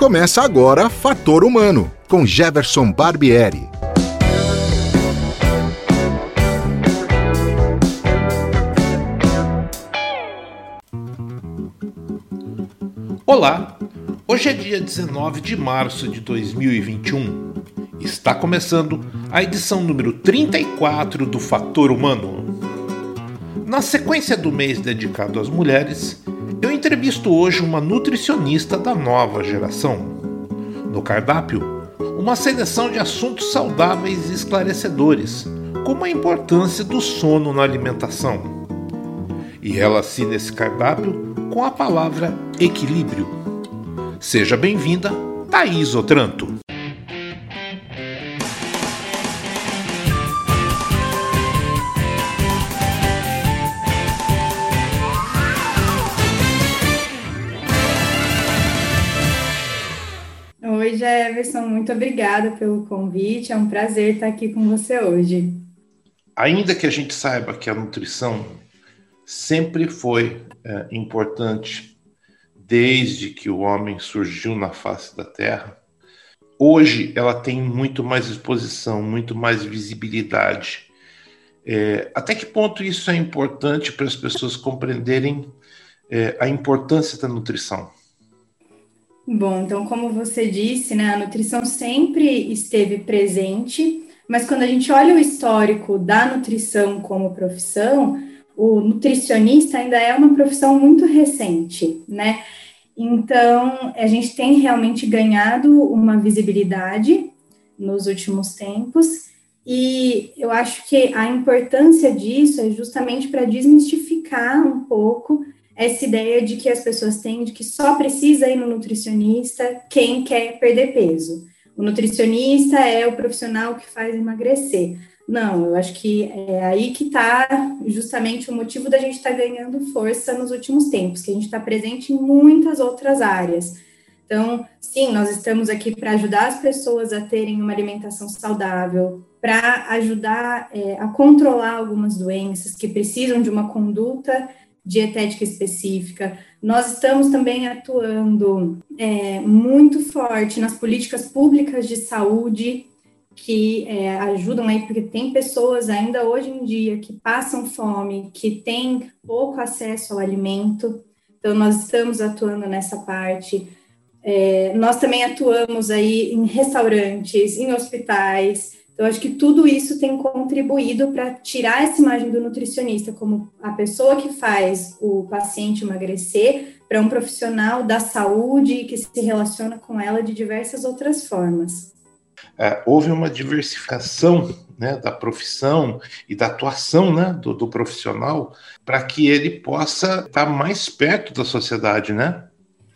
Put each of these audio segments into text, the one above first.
Começa agora Fator Humano, com Jefferson Barbieri. Olá, hoje é dia 19 de março de 2021. Está começando a edição número 34 do Fator Humano. Na sequência do mês dedicado às mulheres, eu entrevisto hoje uma nutricionista da nova geração. No cardápio, uma seleção de assuntos saudáveis e esclarecedores, como a importância do sono na alimentação. E ela assina esse cardápio com a palavra equilíbrio. Seja bem-vinda, Thaís Otranto. Jefferson, muito obrigada pelo convite. É um prazer estar aqui com você hoje. Ainda que a gente saiba que a nutrição sempre foi é, importante desde que o homem surgiu na face da Terra, hoje ela tem muito mais exposição, muito mais visibilidade. É, até que ponto isso é importante para as pessoas compreenderem é, a importância da nutrição? Bom, então, como você disse, né, a nutrição sempre esteve presente, mas quando a gente olha o histórico da nutrição como profissão, o nutricionista ainda é uma profissão muito recente, né? Então, a gente tem realmente ganhado uma visibilidade nos últimos tempos, e eu acho que a importância disso é justamente para desmistificar um pouco essa ideia de que as pessoas têm de que só precisa ir no nutricionista quem quer perder peso. O nutricionista é o profissional que faz emagrecer. Não, eu acho que é aí que está justamente o motivo da gente estar tá ganhando força nos últimos tempos, que a gente está presente em muitas outras áreas. Então, sim, nós estamos aqui para ajudar as pessoas a terem uma alimentação saudável, para ajudar é, a controlar algumas doenças que precisam de uma conduta dietética específica. Nós estamos também atuando é, muito forte nas políticas públicas de saúde que é, ajudam aí, porque tem pessoas ainda hoje em dia que passam fome, que têm pouco acesso ao alimento. Então, nós estamos atuando nessa parte. É, nós também atuamos aí em restaurantes, em hospitais, eu acho que tudo isso tem contribuído para tirar essa imagem do nutricionista como a pessoa que faz o paciente emagrecer para um profissional da saúde que se relaciona com ela de diversas outras formas. É, houve uma diversificação né, da profissão e da atuação né, do, do profissional para que ele possa estar mais perto da sociedade, né?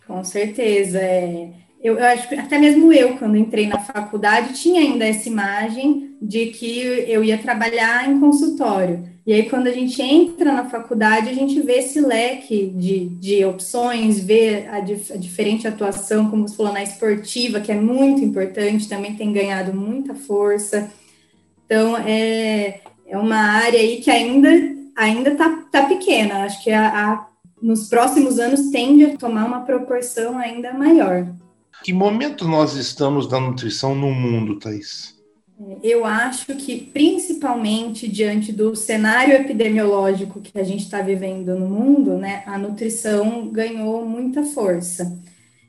Com certeza. É eu, eu, acho que até mesmo eu, quando entrei na faculdade, tinha ainda essa imagem de que eu ia trabalhar em consultório. E aí, quando a gente entra na faculdade, a gente vê esse leque de, de opções, vê a, dif, a diferente atuação, como você falou, na esportiva, que é muito importante, também tem ganhado muita força. Então, é, é uma área aí que ainda ainda está tá pequena. Acho que a, a, nos próximos anos tende a tomar uma proporção ainda maior. Que momento nós estamos da nutrição no mundo, Thais? Eu acho que, principalmente diante do cenário epidemiológico que a gente está vivendo no mundo, né, a nutrição ganhou muita força.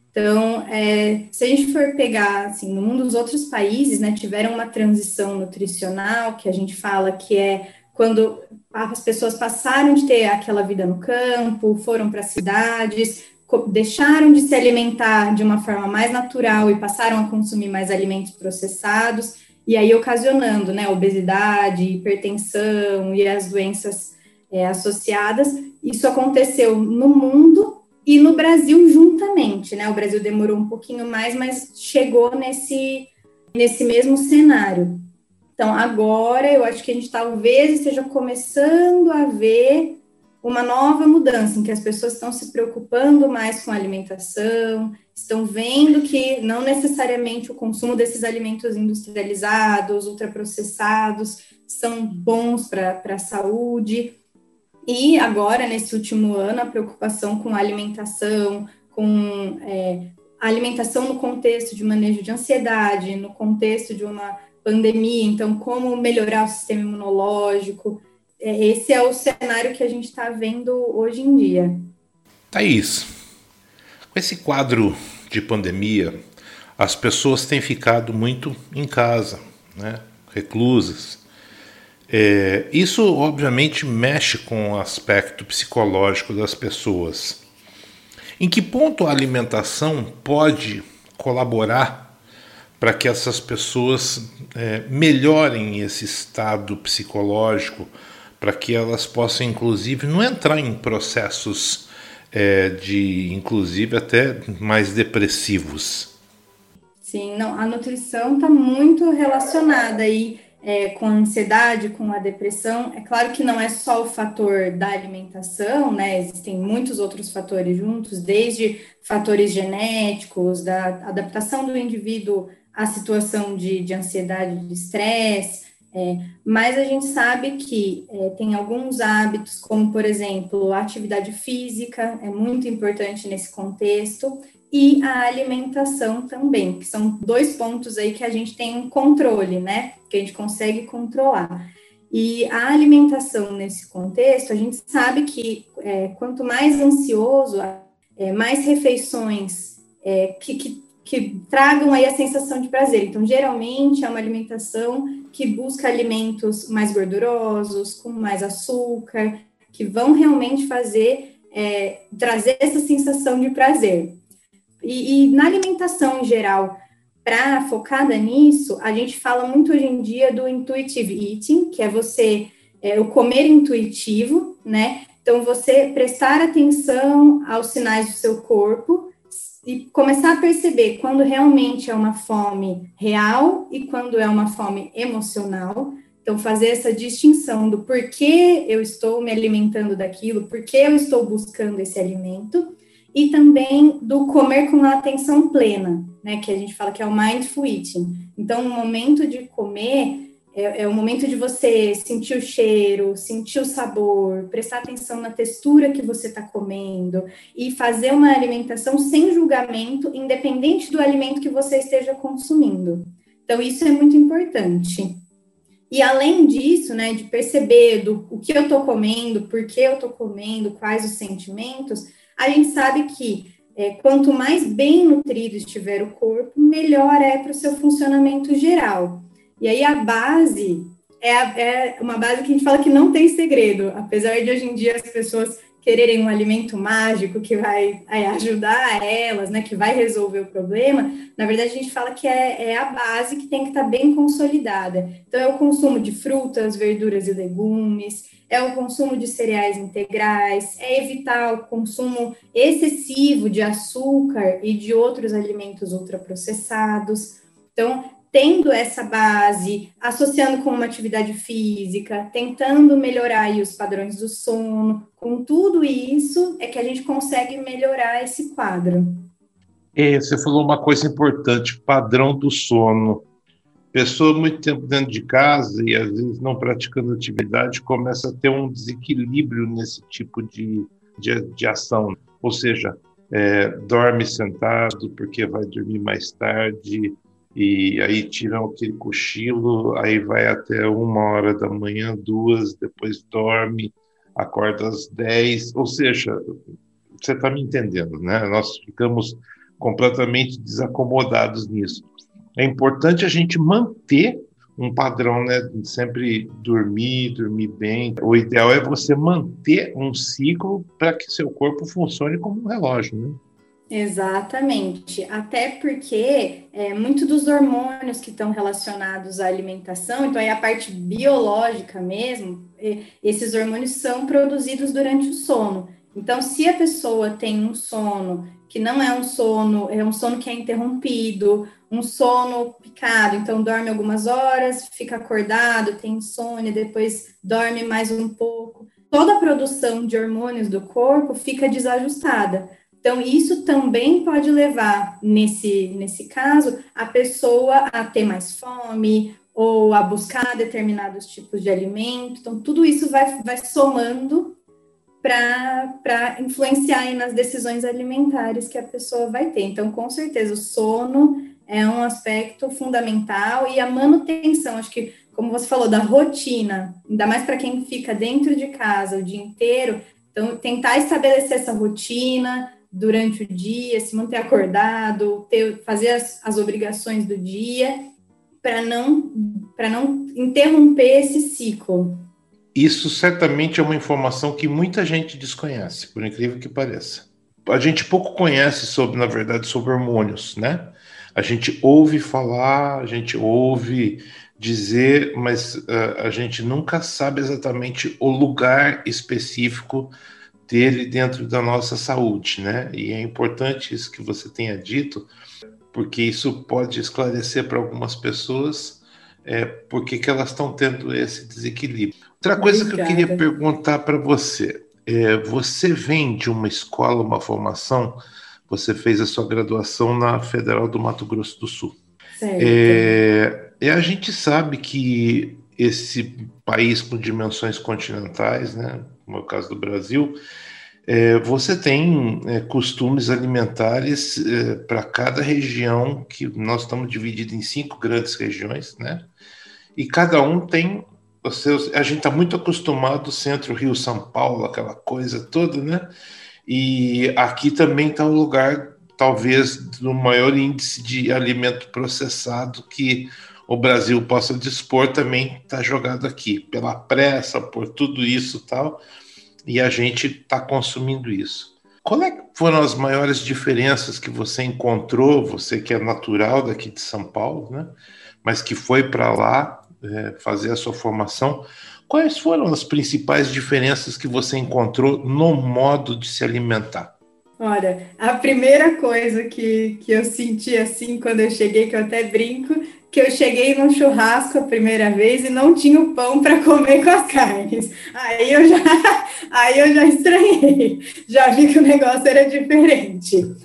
Então, é, se a gente for pegar, assim, no mundo dos outros países, né, tiveram uma transição nutricional, que a gente fala que é quando as pessoas passaram de ter aquela vida no campo, foram para cidades, deixaram de se alimentar de uma forma mais natural e passaram a consumir mais alimentos processados, e aí ocasionando, né, obesidade, hipertensão e as doenças é, associadas. Isso aconteceu no mundo e no Brasil juntamente, né? O Brasil demorou um pouquinho mais, mas chegou nesse, nesse mesmo cenário. Então, agora eu acho que a gente talvez esteja começando a ver uma nova mudança, em que as pessoas estão se preocupando mais com a alimentação, estão vendo que não necessariamente o consumo desses alimentos industrializados, ultraprocessados, são bons para a saúde. E agora, nesse último ano, a preocupação com a alimentação, com é, a alimentação no contexto de manejo de ansiedade, no contexto de uma pandemia, então como melhorar o sistema imunológico. É, esse é o cenário que a gente está vendo hoje em dia. Thaís, com esse quadro de pandemia, as pessoas têm ficado muito em casa, né, reclusas. É, isso, obviamente, mexe com o aspecto psicológico das pessoas. Em que ponto a alimentação pode colaborar para que essas pessoas é, melhorem esse estado psicológico, para que elas possam, inclusive, não entrar em processos é, de, inclusive, até mais depressivos. Sim, não, a nutrição está muito relacionada aí é, com a ansiedade, com a depressão. É claro que não é só o fator da alimentação, né? Existem muitos outros fatores juntos, desde fatores genéticos, da adaptação do indivíduo a situação de, de ansiedade, de estresse, é, mas a gente sabe que é, tem alguns hábitos, como, por exemplo, a atividade física, é muito importante nesse contexto, e a alimentação também, que são dois pontos aí que a gente tem um controle, né? Que a gente consegue controlar. E a alimentação nesse contexto, a gente sabe que é, quanto mais ansioso, é, mais refeições é, que, que que tragam aí a sensação de prazer. Então, geralmente é uma alimentação que busca alimentos mais gordurosos, com mais açúcar, que vão realmente fazer, é, trazer essa sensação de prazer. E, e na alimentação em geral, para focada nisso, a gente fala muito hoje em dia do intuitive eating, que é você, é, o comer intuitivo, né? Então, você prestar atenção aos sinais do seu corpo e começar a perceber quando realmente é uma fome real e quando é uma fome emocional. Então, fazer essa distinção do porquê eu estou me alimentando daquilo, porquê eu estou buscando esse alimento, e também do comer com a atenção plena, né? Que a gente fala que é o mindful eating. Então, o momento de comer é, é, o momento de você sentir o cheiro, sentir o sabor, prestar atenção na textura que você está comendo e fazer uma alimentação sem julgamento, independente do alimento que você esteja consumindo. Então, isso é muito importante. E além disso, né, de perceber do, o que eu estou comendo, por que eu estou comendo, quais os sentimentos, a gente sabe que é, quanto mais bem nutrido estiver o corpo, melhor é para o seu funcionamento geral. E aí a base é, é uma base que a gente fala que não tem segredo, apesar de hoje em dia as pessoas quererem um alimento mágico que vai ajudar elas, né, que vai resolver o problema, na verdade a gente fala que é, é, a base que tem que estar bem consolidada. Então é o consumo de frutas, verduras e legumes, é o consumo de cereais integrais, é evitar o consumo excessivo de açúcar e de outros alimentos ultraprocessados. Então, tendo essa base, associando com uma atividade física, tentando melhorar os padrões do sono, com tudo isso é que a gente consegue melhorar esse quadro. É, você falou uma coisa importante, padrão do sono. Pessoa muito tempo dentro de casa e às vezes não praticando atividade começa a ter um desequilíbrio nesse tipo de, de, de ação. Ou seja, é, dorme sentado porque vai dormir mais tarde, e aí tiram aquele cochilo, aí vai até uma hora da manhã, duas, depois dorme, acorda às dez, ou seja, você está me entendendo, né? Nós ficamos completamente desacomodados nisso. É importante a gente manter um padrão, né? Sempre dormir, dormir bem. O ideal é você manter um ciclo para que seu corpo funcione como um relógio, né? Exatamente, até porque é, muito dos hormônios que estão relacionados à alimentação, então aí a parte biológica mesmo, esses hormônios são produzidos durante o sono. Então, se a pessoa tem um sono que não é um sono, é um sono que é interrompido, um sono picado, então dorme algumas horas, fica acordado, tem insônia, depois dorme mais um pouco, toda a produção de hormônios do corpo fica desajustada. Então, isso também pode levar, nesse, nesse caso, a pessoa a ter mais fome ou a buscar determinados tipos de alimento. Então, tudo isso vai, vai somando para influenciar nas decisões alimentares que a pessoa vai ter. Então, com certeza, o sono é um aspecto fundamental e a manutenção, acho que, como você falou, da rotina, ainda mais para quem fica dentro de casa o dia inteiro, então, tentar estabelecer essa rotina durante o dia, se manter acordado, ter, fazer as, as obrigações do dia, para não, não interromper esse ciclo. Isso certamente é uma informação que muita gente desconhece, por incrível que pareça. A gente pouco conhece sobre, na verdade, sobre hormônios, né? A gente ouve falar, a gente ouve dizer, mas uh, a gente nunca sabe exatamente o lugar específico dele dentro da nossa saúde, né? E é importante isso que você tenha dito, porque isso pode esclarecer para algumas pessoas é, por que elas estão tendo esse desequilíbrio. Outra coisa Obrigada. que eu queria perguntar para você, é, você vem de uma escola, uma formação, você fez a sua graduação na Federal do Mato Grosso do Sul. É, e a gente sabe que esse país com dimensões continentais, né, como é o caso do Brasil, é, você tem é, costumes alimentares é, para cada região, que nós estamos divididos em cinco grandes regiões, né? E cada um tem os seus. A gente está muito acostumado centro-rio, São Paulo, aquela coisa toda, né? E aqui também está o lugar, talvez, do maior índice de alimento processado que o Brasil possa dispor, também está jogado aqui, pela pressa, por tudo isso tal e a gente está consumindo isso. Qual é foram as maiores diferenças que você encontrou, você que é natural daqui de São Paulo, né? mas que foi para lá é, fazer a sua formação? Quais foram as principais diferenças que você encontrou no modo de se alimentar? Olha, a primeira coisa que, que eu senti assim quando eu cheguei, que eu até brinco, que eu cheguei num churrasco a primeira vez e não tinha o pão para comer com as carnes. Aí eu já, aí eu já estranhei, já vi que o negócio era diferente.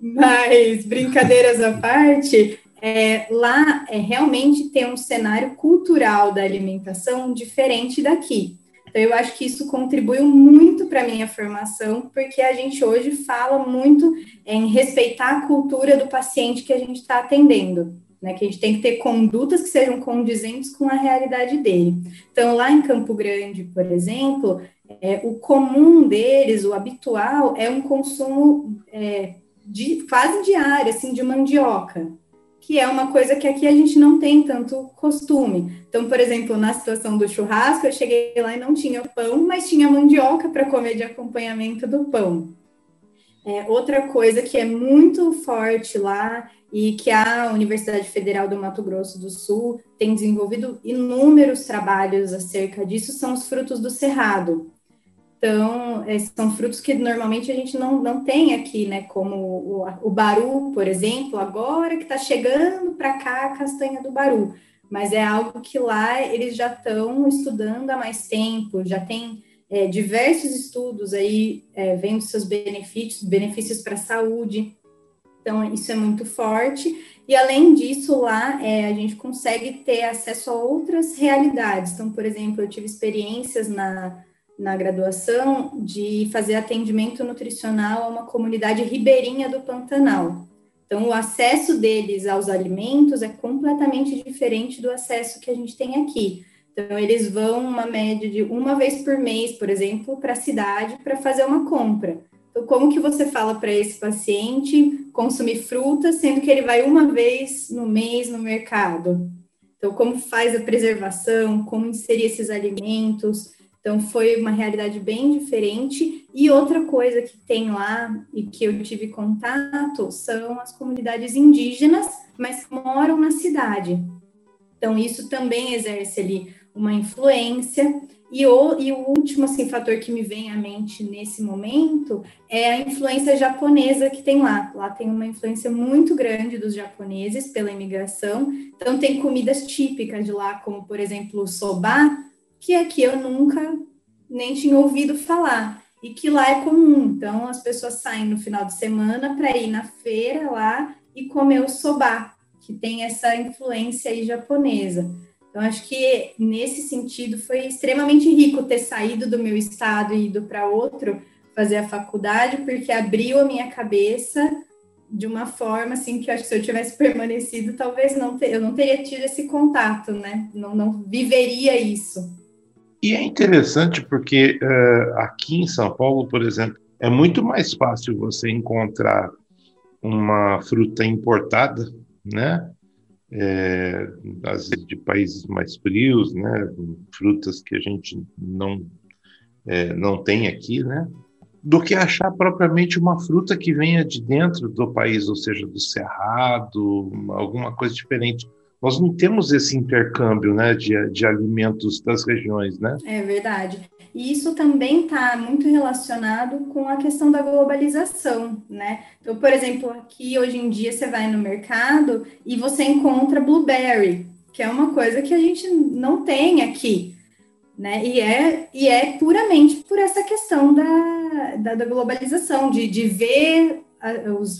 Mas brincadeiras à parte, é, lá é, realmente tem um cenário cultural da alimentação diferente daqui. Então, eu acho que isso contribuiu muito para a minha formação, porque a gente hoje fala muito em respeitar a cultura do paciente que a gente está atendendo né? Que a gente tem que ter condutas que sejam condizentes com a realidade dele. Então, lá em Campo Grande, por exemplo, é, o comum deles, o habitual, é um consumo é, de, quase diário, assim, de mandioca, que é uma coisa que aqui a gente não tem tanto costume. Então, por exemplo, na situação do churrasco, eu cheguei lá e não tinha pão, mas tinha mandioca para comer de acompanhamento do pão. É, outra coisa que é muito forte lá e que a Universidade Federal do Mato Grosso do Sul tem desenvolvido inúmeros trabalhos acerca disso, são os frutos do cerrado. Então, é, são frutos que normalmente a gente não, não tem aqui, né? Como o, o baru, por exemplo, agora que está chegando para cá a castanha do baru. Mas é algo que lá eles já estão estudando há mais tempo, já tem é, diversos estudos aí é, vendo seus benefícios, benefícios para a saúde. Então, isso é muito forte. E, além disso, lá é, a gente consegue ter acesso a outras realidades. Então, por exemplo, eu tive experiências na, na graduação de fazer atendimento nutricional a uma comunidade ribeirinha do Pantanal. Então, o acesso deles aos alimentos é completamente diferente do acesso que a gente tem aqui. Então, eles vão uma média de uma vez por mês, por exemplo, para a cidade para fazer uma compra. Então, como que você fala para esse paciente consumir fruta, sendo que ele vai uma vez no mês no mercado? Então, como faz a preservação, como inserir esses alimentos? Então, foi uma realidade bem diferente. E outra coisa que tem lá e que eu tive contato são as comunidades indígenas, mas moram na cidade. Então, isso também exerce ali uma influência. E o, e o último assim, fator que me vem à mente nesse momento é a influência japonesa que tem lá. Lá tem uma influência muito grande dos japoneses pela imigração. Então, tem comidas típicas de lá, como, por exemplo, o soba, que aqui eu nunca nem tinha ouvido falar. E que lá é comum. Então, as pessoas saem no final de semana para ir na feira lá e comer o soba, que tem essa influência aí japonesa. Então, acho que nesse sentido foi extremamente rico ter saído do meu estado e ido para outro fazer a faculdade, porque abriu a minha cabeça de uma forma assim que eu acho que se eu tivesse permanecido, talvez não ter, eu não teria tido esse contato, né? Não, não viveria isso. E é interessante porque uh, aqui em São Paulo, por exemplo, é muito mais fácil você encontrar uma fruta importada, né? É, às vezes de países mais frios, né? Frutas que a gente não é, não tem aqui, né? do que achar propriamente uma fruta que venha de dentro do país, ou seja, do cerrado, alguma coisa diferente. Nós não temos esse intercâmbio né, de, de alimentos das regiões, né? É verdade. E isso também está muito relacionado com a questão da globalização, né? Então, por exemplo, aqui hoje em dia você vai no mercado e você encontra blueberry, que é uma coisa que a gente não tem aqui né? E é, e é puramente por essa questão da, da, da globalização, de, de ver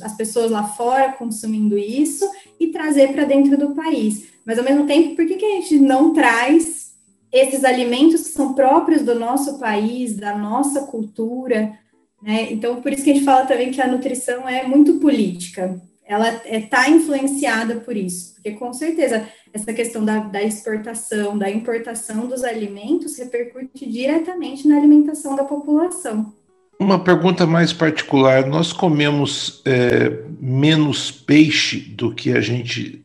as pessoas lá fora consumindo isso e trazer para dentro do país. Mas ao mesmo tempo, por que, que a gente não traz esses alimentos que são próprios do nosso país, da nossa cultura? Né? Então, por isso que a gente fala também que a nutrição é muito política. Ela está é, tá influenciada por isso, porque com certeza essa questão da, da, exportação, da importação dos alimentos repercute diretamente na alimentação da população. Uma pergunta mais particular: nós comemos é, menos peixe do que a gente,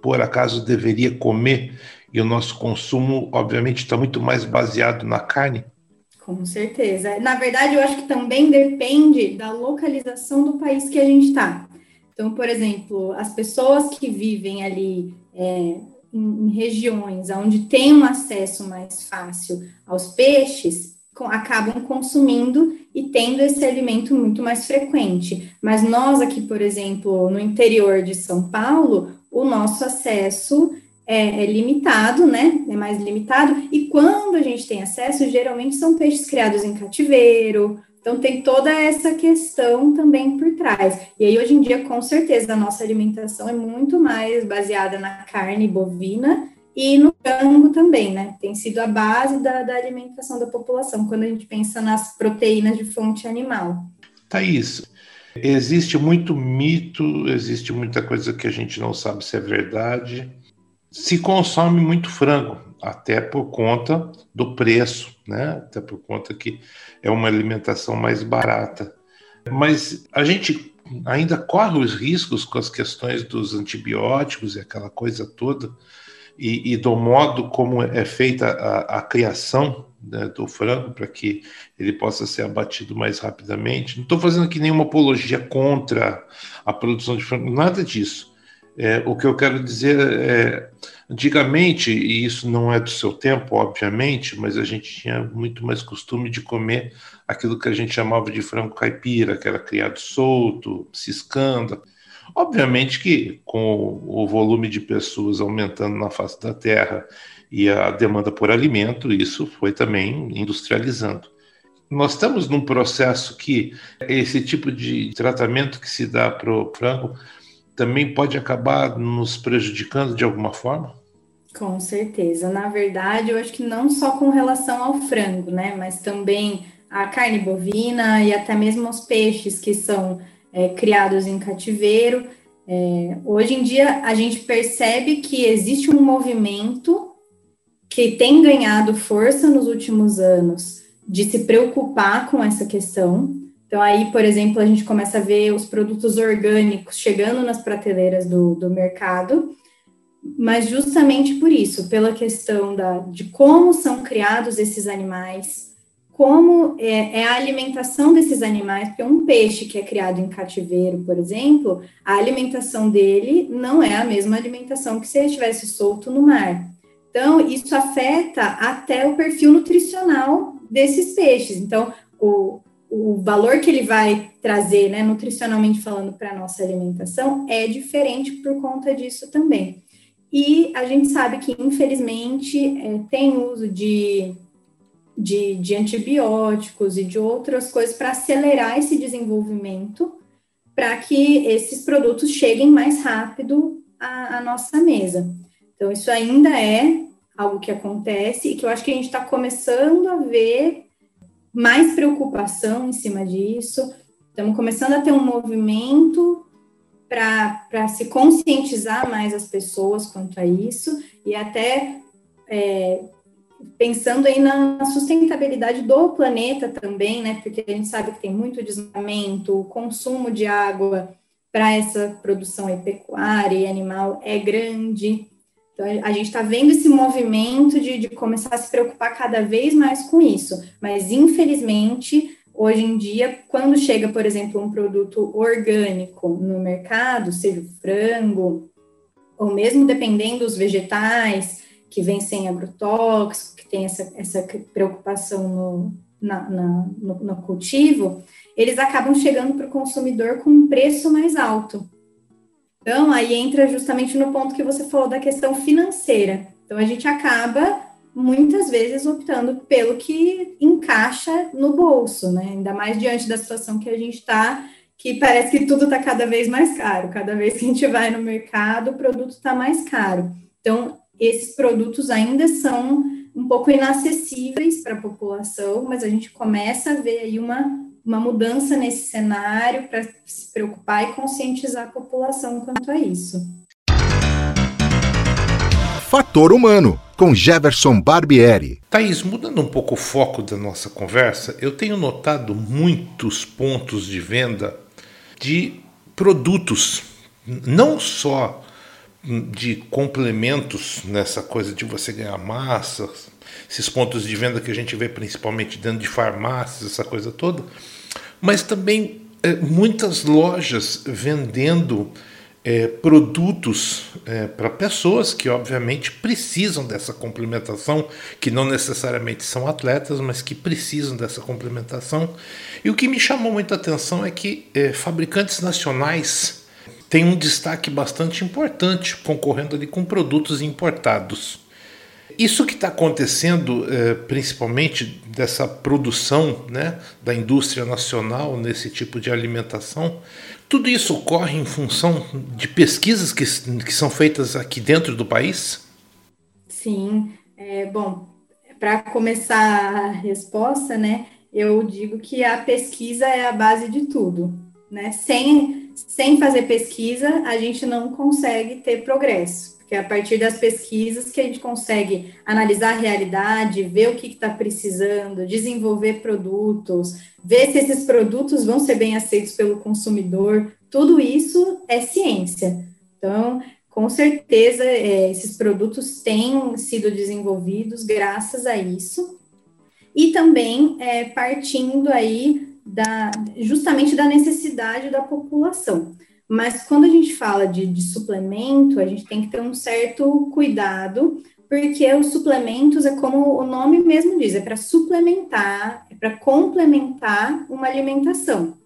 por acaso, deveria comer, e o nosso consumo, obviamente, está muito mais baseado na carne? Com certeza. Na verdade, eu acho que também depende da localização do país que a gente está. Então, por exemplo, as pessoas que vivem ali é, em, em, regiões onde tem um acesso mais fácil aos peixes, acabam consumindo e tendo esse alimento muito mais frequente. Mas nós aqui, por exemplo, no interior de São Paulo, o nosso acesso é, é, limitado, né? É mais limitado. E quando a gente tem acesso, geralmente são peixes criados em cativeiro, então, tem toda essa questão também por trás. E aí, hoje em dia, com certeza, a nossa alimentação é muito mais baseada na carne bovina e no frango também, né? Tem sido a base da, da alimentação da população, quando a gente pensa nas proteínas de fonte animal. Thaís, existe muito mito, existe muita coisa que a gente não sabe se é verdade. Se consome muito frango, até por conta do preço, né? Até por conta que é uma alimentação mais barata. Mas a gente ainda corre os riscos com as questões dos antibióticos e aquela coisa toda, e, e do modo como é feita a, a criação né, do frango para que ele possa ser abatido mais rapidamente. Não estou fazendo aqui nenhuma apologia contra a produção de frango, nada disso. É, o que eu quero dizer é, antigamente, e isso não é do seu tempo, obviamente, mas a gente tinha muito mais costume de comer aquilo que a gente chamava de frango caipira, que era criado solto, ciscando. Obviamente que com o volume de pessoas aumentando na face da terra e a demanda por alimento, isso foi também industrializando. Nós estamos num processo que esse tipo de tratamento que se dá para o frango também pode acabar nos prejudicando de alguma forma? Com certeza. Na verdade, eu acho que não só com relação ao frango, né? Mas também a carne bovina e até mesmo os peixes que são é, criados em cativeiro. É, hoje em dia, a gente percebe que existe um movimento que tem ganhado força nos últimos anos de se preocupar com essa questão. Então, aí, por exemplo, a gente começa a ver os produtos orgânicos chegando nas prateleiras do, do mercado, mas justamente por isso, pela questão da, de como são criados esses animais, como é, é, a alimentação desses animais, porque um peixe que é criado em cativeiro, por exemplo, a alimentação dele não é a mesma alimentação que se ele estivesse solto no mar. Então, isso afeta até o perfil nutricional desses peixes. Então, o, o valor que ele vai trazer, né, nutricionalmente falando, para a nossa alimentação é diferente por conta disso também. E a gente sabe que, infelizmente, é, tem uso de, de, de antibióticos e de outras coisas para acelerar esse desenvolvimento, para que esses produtos cheguem mais rápido à, à nossa mesa. Então, isso ainda é algo que acontece e que eu acho que a gente está começando a ver mais preocupação em cima disso. Estamos começando a ter um movimento para se conscientizar mais as pessoas quanto a isso e até é, pensando aí na sustentabilidade do planeta também, né? Porque a gente sabe que tem muito desmatamento, o consumo de água para essa produção pecuária e animal é grande. Então, a gente está vendo esse movimento de, de começar a se preocupar cada vez mais com isso. Mas, infelizmente, hoje em dia, quando chega, por exemplo, um produto orgânico no mercado, seja o frango, ou mesmo dependendo dos vegetais, que vem sem agrotóxico, que tem essa, essa preocupação no, na, na, no, no cultivo, eles acabam chegando para o consumidor com um preço mais alto. Então, aí entra justamente no ponto que você falou da questão financeira. Então, a gente acaba muitas vezes optando pelo que encaixa no bolso, né? Ainda mais diante da situação que a gente está, que parece que tudo está cada vez mais caro. Cada vez que a gente vai no mercado, o produto está mais caro. Então, esses produtos ainda são um pouco inacessíveis para a população, mas a gente começa a ver aí uma, uma mudança nesse cenário para se preocupar e conscientizar a população quanto a isso. Fator Humano, com Jefferson Barbieri. Thaís, mudando um pouco o foco da nossa conversa, eu tenho notado muitos pontos de venda de produtos, não só de complementos nessa coisa de você ganhar massa, esses pontos de venda que a gente vê principalmente dentro de farmácias, essa coisa toda, mas também é, muitas lojas vendendo é, produtos é, para pessoas que obviamente precisam dessa complementação, que não necessariamente são atletas, mas que precisam dessa complementação. E o que me chamou muita atenção é que é, fabricantes nacionais tem um destaque bastante importante, concorrendo ali com produtos importados. Isso que está acontecendo, é, principalmente dessa produção né, da indústria nacional nesse tipo de alimentação, tudo isso ocorre em função de pesquisas que, que são feitas aqui dentro do país? Sim. É, bom, para começar a resposta, né, eu digo que a pesquisa é a base de tudo. Né? Sem sem fazer pesquisa, a gente não consegue ter progresso, porque é a partir das pesquisas que a gente consegue analisar a realidade, ver o que está precisando, desenvolver produtos, ver se esses produtos vão ser bem aceitos pelo consumidor. Tudo isso é ciência. Então, com certeza, é, esses produtos têm sido desenvolvidos graças a isso. E também é, partindo aí da, justamente da necessidade da população. Mas quando a gente fala de, de suplemento, a gente tem que ter um certo cuidado, porque os suplementos é como o nome mesmo diz, é para suplementar, é para complementar uma alimentação.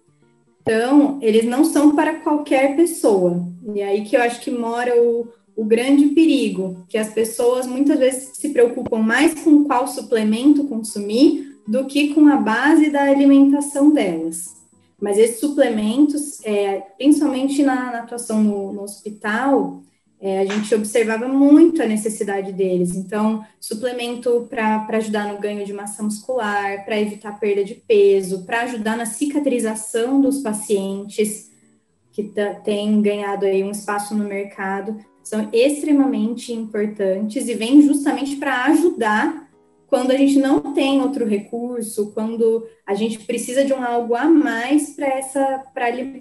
Então, eles não são para qualquer pessoa. E é aí que eu acho que mora o, o grande perigo, que as pessoas muitas vezes se preocupam mais com qual suplemento consumir do que com a base da alimentação delas. Mas esses suplementos, é, principalmente na, na atuação no, no hospital, é, a gente observava muito a necessidade deles. Então, suplemento para ajudar no ganho de massa muscular, para evitar perda de peso, para ajudar na cicatrização dos pacientes que têm ganhado aí um espaço no mercado, são extremamente importantes e vêm justamente para ajudar quando a gente não tem outro recurso, quando a gente precisa de um algo a mais para essa,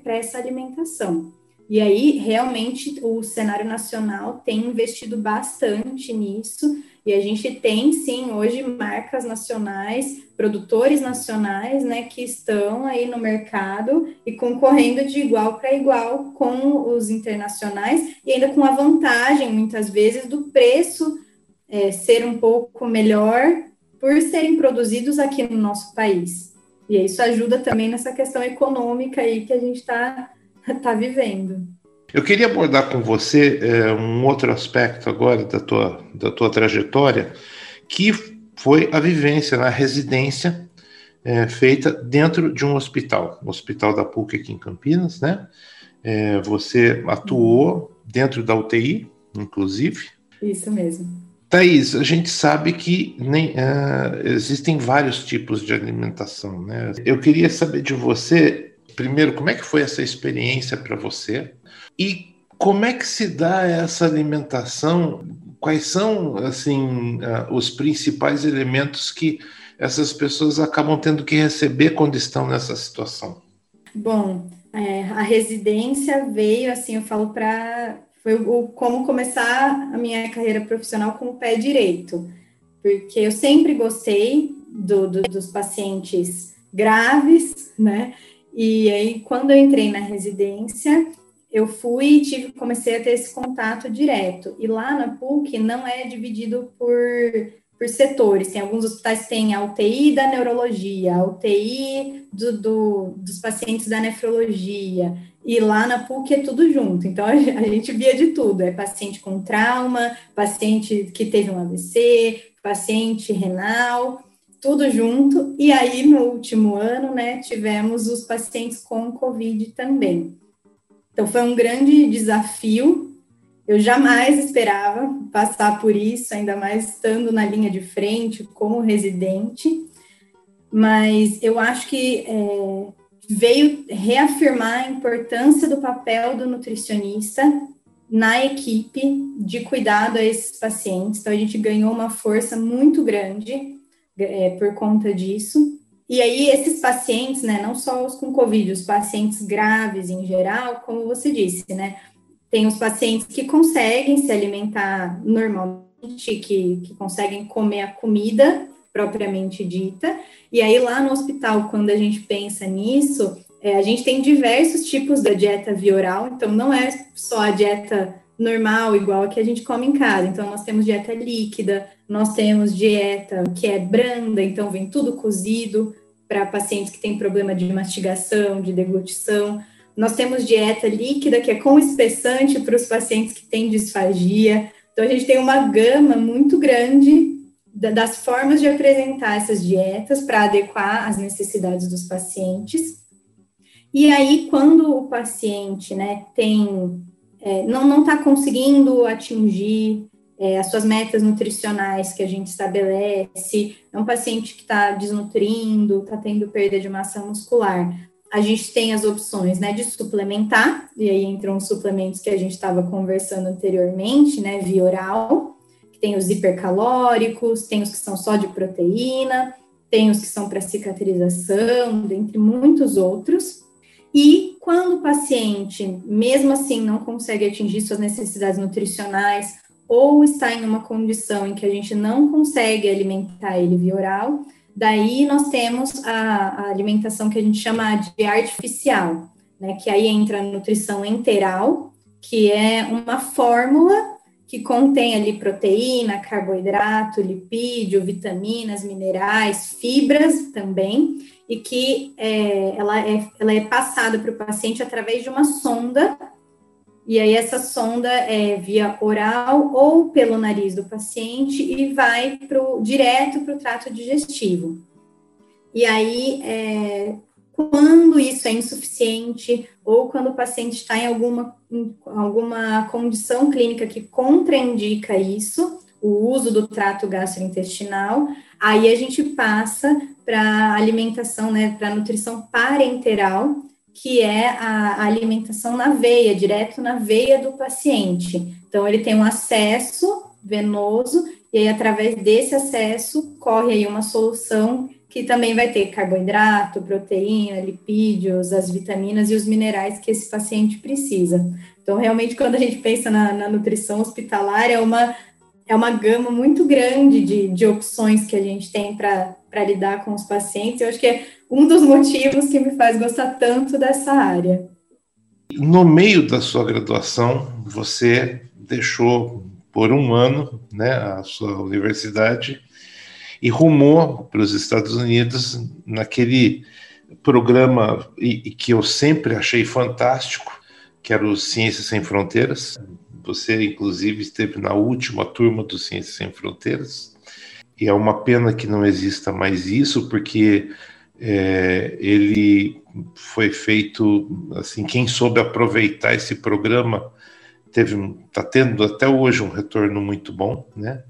essa alimentação. E aí, realmente, o cenário nacional tem investido bastante nisso, e a gente tem, sim, hoje marcas nacionais, produtores nacionais, né, que estão aí no mercado e concorrendo de igual para igual com os internacionais, e ainda com a vantagem, muitas vezes, do preço é, ser um pouco melhor por serem produzidos aqui no nosso país. E isso ajuda também nessa questão econômica aí que a gente está tá vivendo. Eu queria abordar com você é, um outro aspecto agora da tua, da tua trajetória, que foi a vivência na residência é, feita dentro de um hospital, o Hospital da PUC aqui em Campinas, né? É, você atuou dentro da UTI, inclusive. Isso mesmo. Thaís, a gente sabe que nem, uh, existem vários tipos de alimentação, né? Eu queria saber de você, primeiro, como é que foi essa experiência para você e como é que se dá essa alimentação? Quais são, assim, uh, os principais elementos que essas pessoas acabam tendo que receber quando estão nessa situação? Bom, é, a residência veio, assim, eu falo para foi o, como começar a minha carreira profissional com o pé direito, porque eu sempre gostei do, do, dos pacientes graves, né? E aí, quando eu entrei na residência, eu fui e tive, comecei a ter esse contato direto. E lá na PUC não é dividido por, por setores. Tem alguns hospitais que têm a UTI da neurologia, a UTI do, do, dos pacientes da nefrologia, e lá na PUC é tudo junto. Então a gente via de tudo: é paciente com trauma, paciente que teve um AVC, paciente renal, tudo junto. E aí no último ano, né, tivemos os pacientes com Covid também. Então foi um grande desafio. Eu jamais esperava passar por isso, ainda mais estando na linha de frente como residente. Mas eu acho que é, veio reafirmar a importância do papel do nutricionista na equipe de cuidado a esses pacientes. Então, a gente ganhou uma força muito grande é, por conta disso. E aí, esses pacientes, né, não só os com Covid, os pacientes graves em geral, como você disse, né, tem os pacientes que conseguem se alimentar normalmente, que, que conseguem comer a comida propriamente dita. E aí, lá no hospital, quando a gente pensa nisso, é, a gente tem diversos tipos da dieta via oral, então não é só a dieta normal, igual a que a gente come em casa. Então, nós temos dieta líquida, nós temos dieta que é branda, então vem tudo cozido para pacientes que têm problema de mastigação, de deglutição. Nós temos dieta líquida, que é com espessante para os pacientes que têm disfagia. Então, a gente tem uma gama muito grande das formas de apresentar essas dietas para adequar às necessidades dos pacientes. E aí, quando o paciente né, tem, é, não está conseguindo atingir é, as suas metas nutricionais que a gente estabelece, é um paciente que está desnutrindo, está tendo perda de massa muscular, a gente tem as opções né, de suplementar, e aí entram os suplementos que a gente estava conversando anteriormente, né, via oral, tem os hipercalóricos, tem os que são só de proteína, tem os que são para cicatrização, dentre muitos outros. E quando o paciente, mesmo assim, não consegue atingir suas necessidades nutricionais ou está em uma condição em que a gente não consegue alimentar ele via oral, daí nós temos a, a alimentação que a gente chama de artificial, né? Que aí entra a nutrição enteral, que é uma fórmula que contém ali proteína, carboidrato, lipídio, vitaminas, minerais, fibras também, e que é, ela, é, ela é passada para o paciente através de uma sonda, e aí essa sonda é via oral ou pelo nariz do paciente e vai pro, direto para o trato digestivo. E aí, é, quando isso é insuficiente ou quando o paciente está em alguma, em alguma condição clínica que contraindica isso, o uso do trato gastrointestinal, aí a gente passa para alimentação, né, para nutrição parenteral, que é a, alimentação na veia, direto na veia do paciente. Então, ele tem um acesso venoso, e aí, através desse acesso, corre aí uma solução que também vai ter carboidrato, proteína, lipídios, as vitaminas e os minerais que esse paciente precisa. Então, realmente, quando a gente pensa na, na nutrição hospitalar, é uma, é uma gama muito grande de, de opções que a gente tem para lidar com os pacientes. Eu acho que é um dos motivos que me faz gostar tanto dessa área. No meio da sua graduação, você deixou por um ano né, a sua universidade e rumou para os Estados Unidos naquele programa e, e que eu sempre achei fantástico, que era o Ciências Sem Fronteiras. Você, inclusive, esteve na última turma do Ciências Sem Fronteiras. E é uma pena que não exista mais isso, porque é, ele foi feito assim. Quem soube aproveitar esse programa teve, está tendo até hoje um retorno muito bom, né?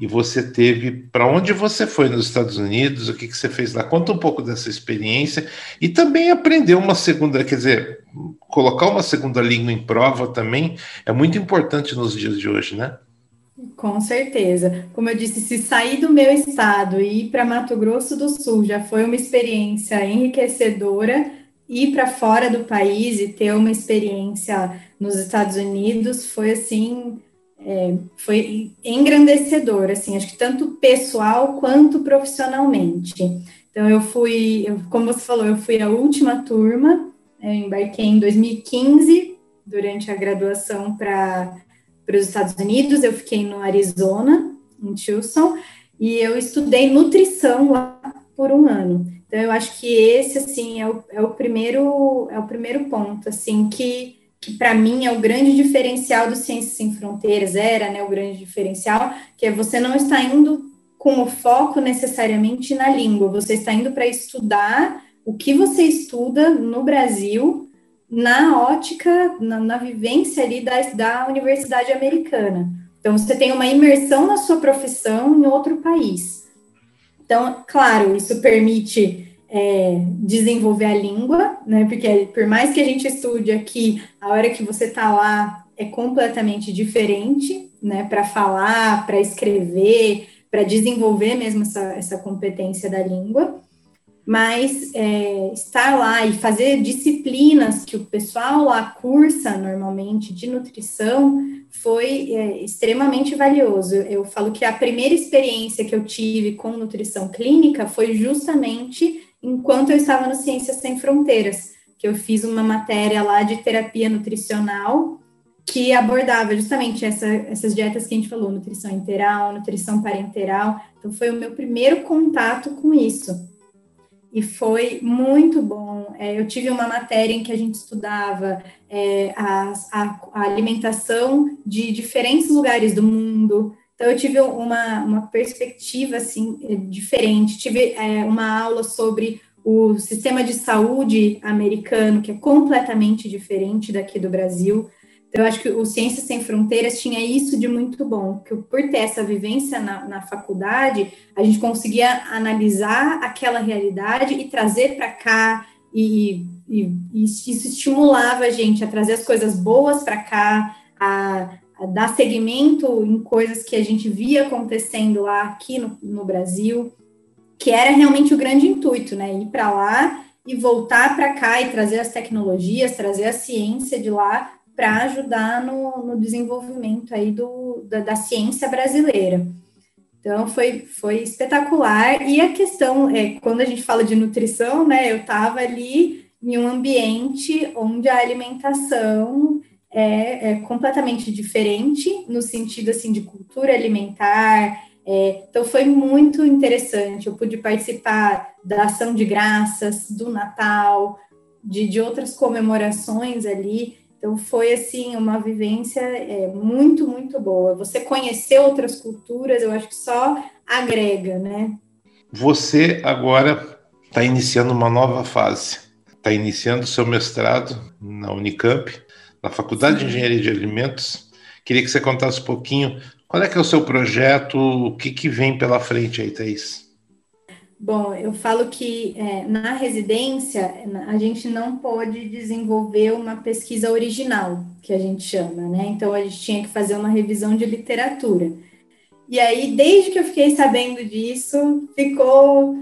E você teve para onde você foi nos Estados Unidos, o que, que você fez lá? Conta um pouco dessa experiência e também aprender uma segunda, quer dizer, colocar uma segunda língua em prova também é muito importante nos dias de hoje, né? Com certeza. Como eu disse, se sair do meu estado e ir para Mato Grosso do Sul já foi uma experiência enriquecedora, ir para fora do país e ter uma experiência nos Estados Unidos foi assim é, foi engrandecedor, assim, acho que tanto pessoal quanto profissionalmente. Então, eu fui, eu, como você falou, eu fui a última turma, eu embarquei em 2015, durante a graduação para os Estados Unidos, eu fiquei no Arizona, em Tucson, e eu estudei nutrição lá por um ano. Então, eu acho que esse, assim, é o, é o primeiro, é o primeiro ponto, assim, que que para mim é o grande diferencial do Ciências Sem Fronteiras, era né, o grande diferencial, que é você não está indo com o foco necessariamente na língua, você está indo para estudar o que você estuda no Brasil, na ótica, na, na vivência ali da, da universidade americana. Então, você tem uma imersão na sua profissão em outro país. Então, claro, isso permite é, desenvolver a língua, né? Porque por mais que a gente estude aqui, a hora que você está lá é completamente diferente, né? Para falar, para escrever, para desenvolver mesmo essa, essa competência da língua. Mas é, estar lá e fazer disciplinas que o pessoal lá cursa normalmente de nutrição foi é, extremamente valioso. Eu falo que a primeira experiência que eu tive com nutrição clínica foi justamente enquanto eu estava no Ciências Sem Fronteiras, que eu fiz uma matéria lá de terapia nutricional que abordava justamente essa, essas dietas que a gente falou, nutrição interal, nutrição parenteral. Então, foi o meu primeiro contato com isso. E foi muito bom. É, eu tive uma matéria em que a gente estudava é, a, a, a alimentação de diferentes lugares do mundo, então, eu tive uma, uma perspectiva, assim, diferente. Tive é, uma aula sobre o sistema de saúde americano, que é completamente diferente daqui do Brasil. Então, eu acho que o Ciências Sem Fronteiras tinha isso de muito bom, que por ter essa vivência na, na faculdade, a gente conseguia analisar aquela realidade e trazer para cá, e, e, e, isso estimulava a gente a trazer as coisas boas para cá, a, dar seguimento em coisas que a gente via acontecendo lá aqui no, no Brasil, que era realmente o grande intuito, né? Ir para lá e voltar para cá e trazer as tecnologias, trazer a ciência de lá para ajudar no, no, desenvolvimento aí do, da, da, ciência brasileira. Então foi, foi espetacular. E a questão é quando a gente fala de nutrição, né? Eu estava ali em um ambiente onde a alimentação é, é completamente diferente no sentido assim de cultura alimentar. É, então foi muito interessante. Eu pude participar da ação de graças, do Natal, de, de outras comemorações ali. Então foi assim uma vivência é, muito muito boa. Você conhecer outras culturas, eu acho que só agrega, né? Você agora está iniciando uma nova fase. Está iniciando seu mestrado na Unicamp na Faculdade de Engenharia de Alimentos. Queria que você contasse um pouquinho qual é que é o seu projeto, o que, que vem pela frente aí, Thaís? Bom, eu falo que é, na residência a gente não pode desenvolver uma pesquisa original, que a gente chama, né? Então a gente tinha que fazer uma revisão de literatura. E aí, desde que eu fiquei sabendo disso, ficou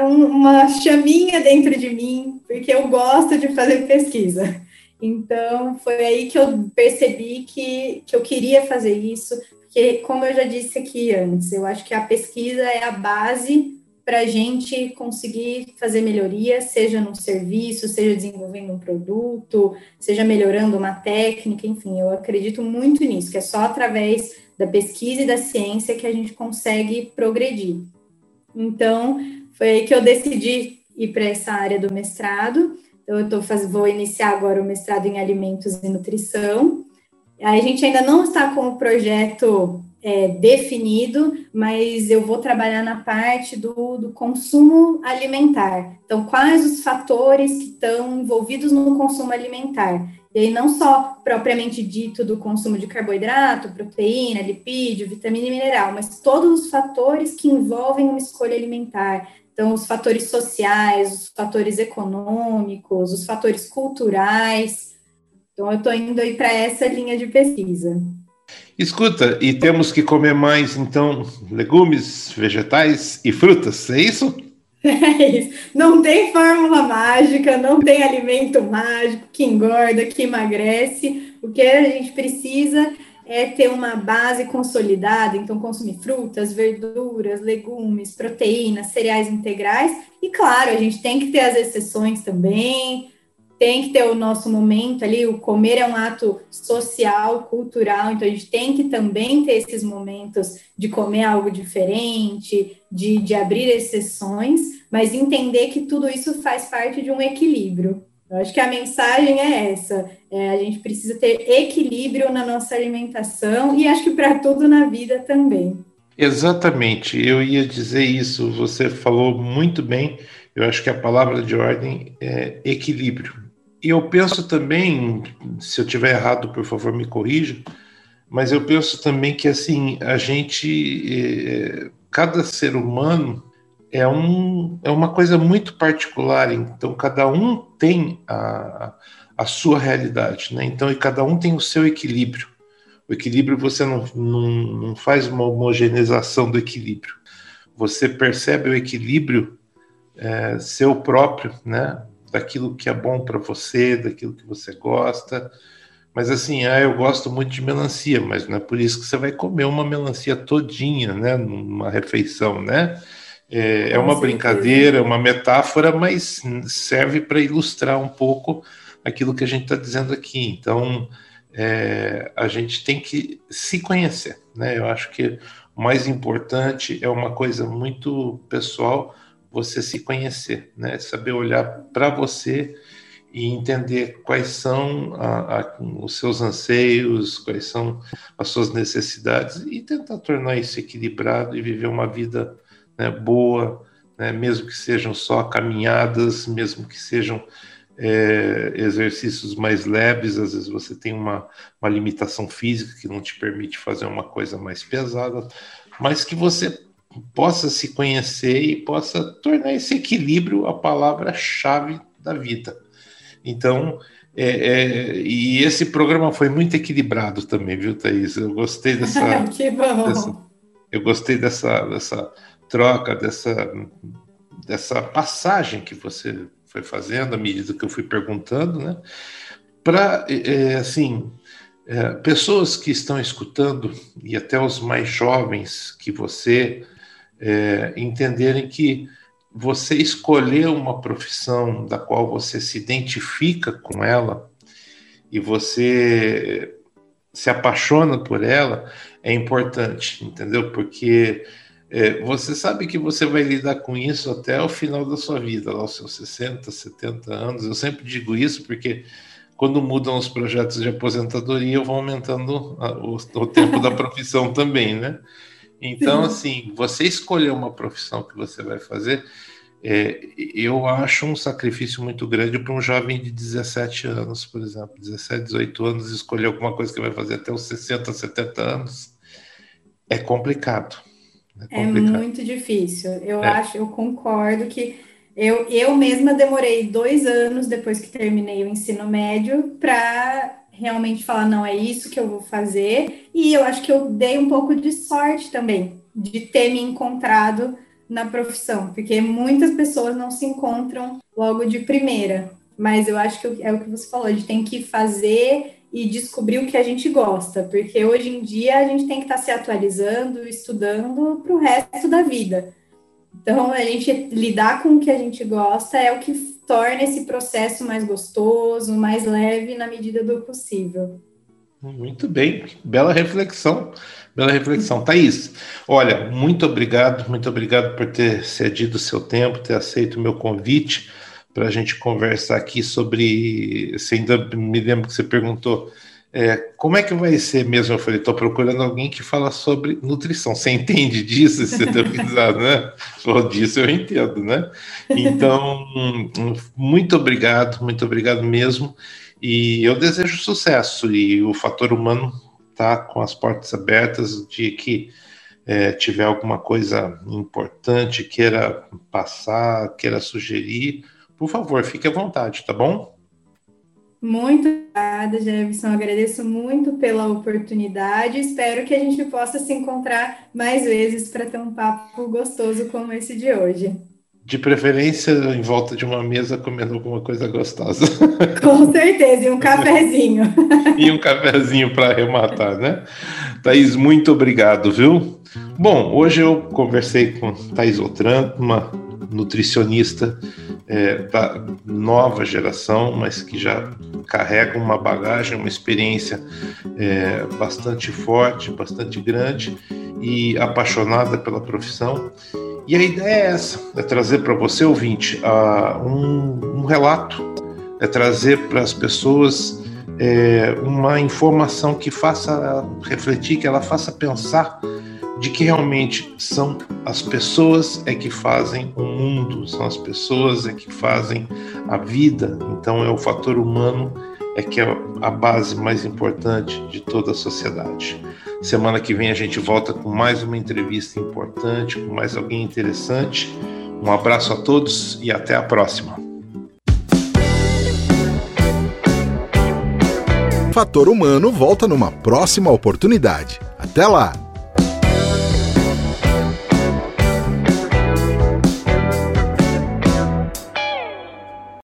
uma chaminha dentro de mim, porque eu gosto de fazer pesquisa. Então, foi aí que eu percebi que, que eu queria fazer isso, porque, como eu já disse aqui antes, eu acho que a pesquisa é a base para a gente conseguir fazer melhorias, seja no serviço, seja desenvolvendo um produto, seja melhorando uma técnica, enfim, eu acredito muito nisso, que é só através da pesquisa e da ciência que a gente consegue progredir. Então, foi aí que eu decidi ir para essa área do mestrado. Então, eu tô faz... vou iniciar agora o mestrado em alimentos e nutrição. A gente ainda não está com o projeto é, definido, mas eu vou trabalhar na parte do, do consumo alimentar. Então, quais os fatores que estão envolvidos no consumo alimentar? E aí, não só propriamente dito do consumo de carboidrato, proteína, lipídio, vitamina e mineral, mas todos os fatores que envolvem uma escolha alimentar. Então, os fatores sociais, os fatores econômicos, os fatores culturais. Então, eu estou indo aí para essa linha de pesquisa. Escuta, e temos que comer mais, então, legumes, vegetais e frutas, é isso? É isso. Não tem fórmula mágica, não tem alimento mágico que engorda, que emagrece. O que a gente precisa é ter uma base consolidada, então consumir frutas, verduras, legumes, proteínas, cereais integrais. E claro, a gente tem que ter as exceções também, tem que ter o nosso momento ali, o comer é um ato social, cultural, então a gente tem que também ter esses momentos de comer algo diferente, de, de abrir exceções, mas entender que tudo isso faz parte de um equilíbrio. Eu acho que a mensagem é essa: é, a gente precisa ter equilíbrio na nossa alimentação e acho que para tudo na vida também. Exatamente, eu ia dizer isso, você falou muito bem. Eu acho que a palavra de ordem é equilíbrio. E eu penso também, se eu tiver errado, por favor, me corrija, mas eu penso também que assim a gente, é, cada ser humano é, um, é uma coisa muito particular. Então cada um tem a, a sua realidade, né? Então e cada um tem o seu equilíbrio. O equilíbrio você não, não, não faz uma homogeneização do equilíbrio. Você percebe o equilíbrio é, seu próprio, né? daquilo que é bom para você, daquilo que você gosta. Mas assim, ah, eu gosto muito de melancia, mas não é por isso que você vai comer uma melancia todinha, né, numa refeição, né? É, é uma brincadeira, é uma metáfora, mas serve para ilustrar um pouco aquilo que a gente está dizendo aqui. Então, é, a gente tem que se conhecer, né? Eu acho que o mais importante é uma coisa muito pessoal, você se conhecer, né? Saber olhar para você e entender quais são a, a, os seus anseios, quais são as suas necessidades e tentar tornar isso equilibrado e viver uma vida né, boa, né, mesmo que sejam só caminhadas, mesmo que sejam é, exercícios mais leves, às vezes você tem uma, uma limitação física que não te permite fazer uma coisa mais pesada, mas que você possa se conhecer e possa tornar esse equilíbrio a palavra-chave da vida. Então, é, é, e esse programa foi muito equilibrado também, viu, Thaís? Eu gostei dessa. que bom! Dessa, eu gostei dessa, dessa troca, dessa, dessa passagem que você foi fazendo à medida que eu fui perguntando, né? Para, é, assim, é, pessoas que estão escutando, e até os mais jovens que você, é, entenderem que você escolher uma profissão da qual você se identifica com ela e você se apaixona por ela é importante, entendeu? Porque é, você sabe que você vai lidar com isso até o final da sua vida, lá aos seus 60, 70 anos. Eu sempre digo isso porque quando mudam os projetos de aposentadoria, vão aumentando a, o, o tempo da profissão também, né? Então, assim, você escolher uma profissão que você vai fazer, é, eu acho um sacrifício muito grande para um jovem de 17 anos, por exemplo, 17, 18 anos, escolher alguma coisa que vai fazer até os 60, 70 anos. É complicado. É, é muito difícil. Eu é. acho, eu concordo que eu, eu mesma demorei dois anos depois que terminei o ensino médio para realmente falar, não, é isso que eu vou fazer. E eu acho que eu dei um pouco de sorte também de ter me encontrado na profissão, porque muitas pessoas não se encontram logo de primeira. Mas eu acho que é o que você falou, a gente tem que fazer e descobrir o que a gente gosta, porque hoje em dia a gente tem que estar se atualizando, estudando para o resto da vida. Então, a gente lidar com o que a gente gosta é o que torna esse processo mais gostoso, mais leve na medida do possível. Muito bem, bela reflexão, bela reflexão. Thaís, olha, muito obrigado, muito obrigado por ter cedido o seu tempo, ter aceito o meu convite para a gente conversar aqui sobre. Você ainda me lembro que você perguntou é, como é que vai ser mesmo? Eu falei, estou procurando alguém que fala sobre nutrição. Você entende disso? Você tem pesquisado, né? Falou disso, eu entendo, né? Então, muito obrigado, muito obrigado mesmo. E eu desejo sucesso. E o fator humano está com as portas abertas de que é, tiver alguma coisa importante, queira passar, queira sugerir, por favor, fique à vontade, tá bom? Muito obrigada, Jefferson. Agradeço muito pela oportunidade. Espero que a gente possa se encontrar mais vezes para ter um papo gostoso como esse de hoje. De preferência em volta de uma mesa comendo alguma coisa gostosa. Com certeza, e um cafezinho. e um cafezinho para arrematar, né? Thaís, muito obrigado, viu? Bom, hoje eu conversei com Thaís Otran, uma nutricionista é, da nova geração, mas que já carrega uma bagagem, uma experiência é, bastante forte, bastante grande e apaixonada pela profissão. E a ideia é essa: é trazer para você, ouvinte, uh, um, um, relato, é trazer para as pessoas é, uma informação que faça refletir, que ela faça pensar de que realmente são as pessoas é que fazem o mundo, são as pessoas é que fazem a vida. Então é o fator humano é que é a base mais importante de toda a sociedade. Semana que vem a gente volta com mais uma entrevista importante, com mais alguém interessante. Um abraço a todos e até a próxima. Fator Humano volta numa próxima oportunidade. Até lá!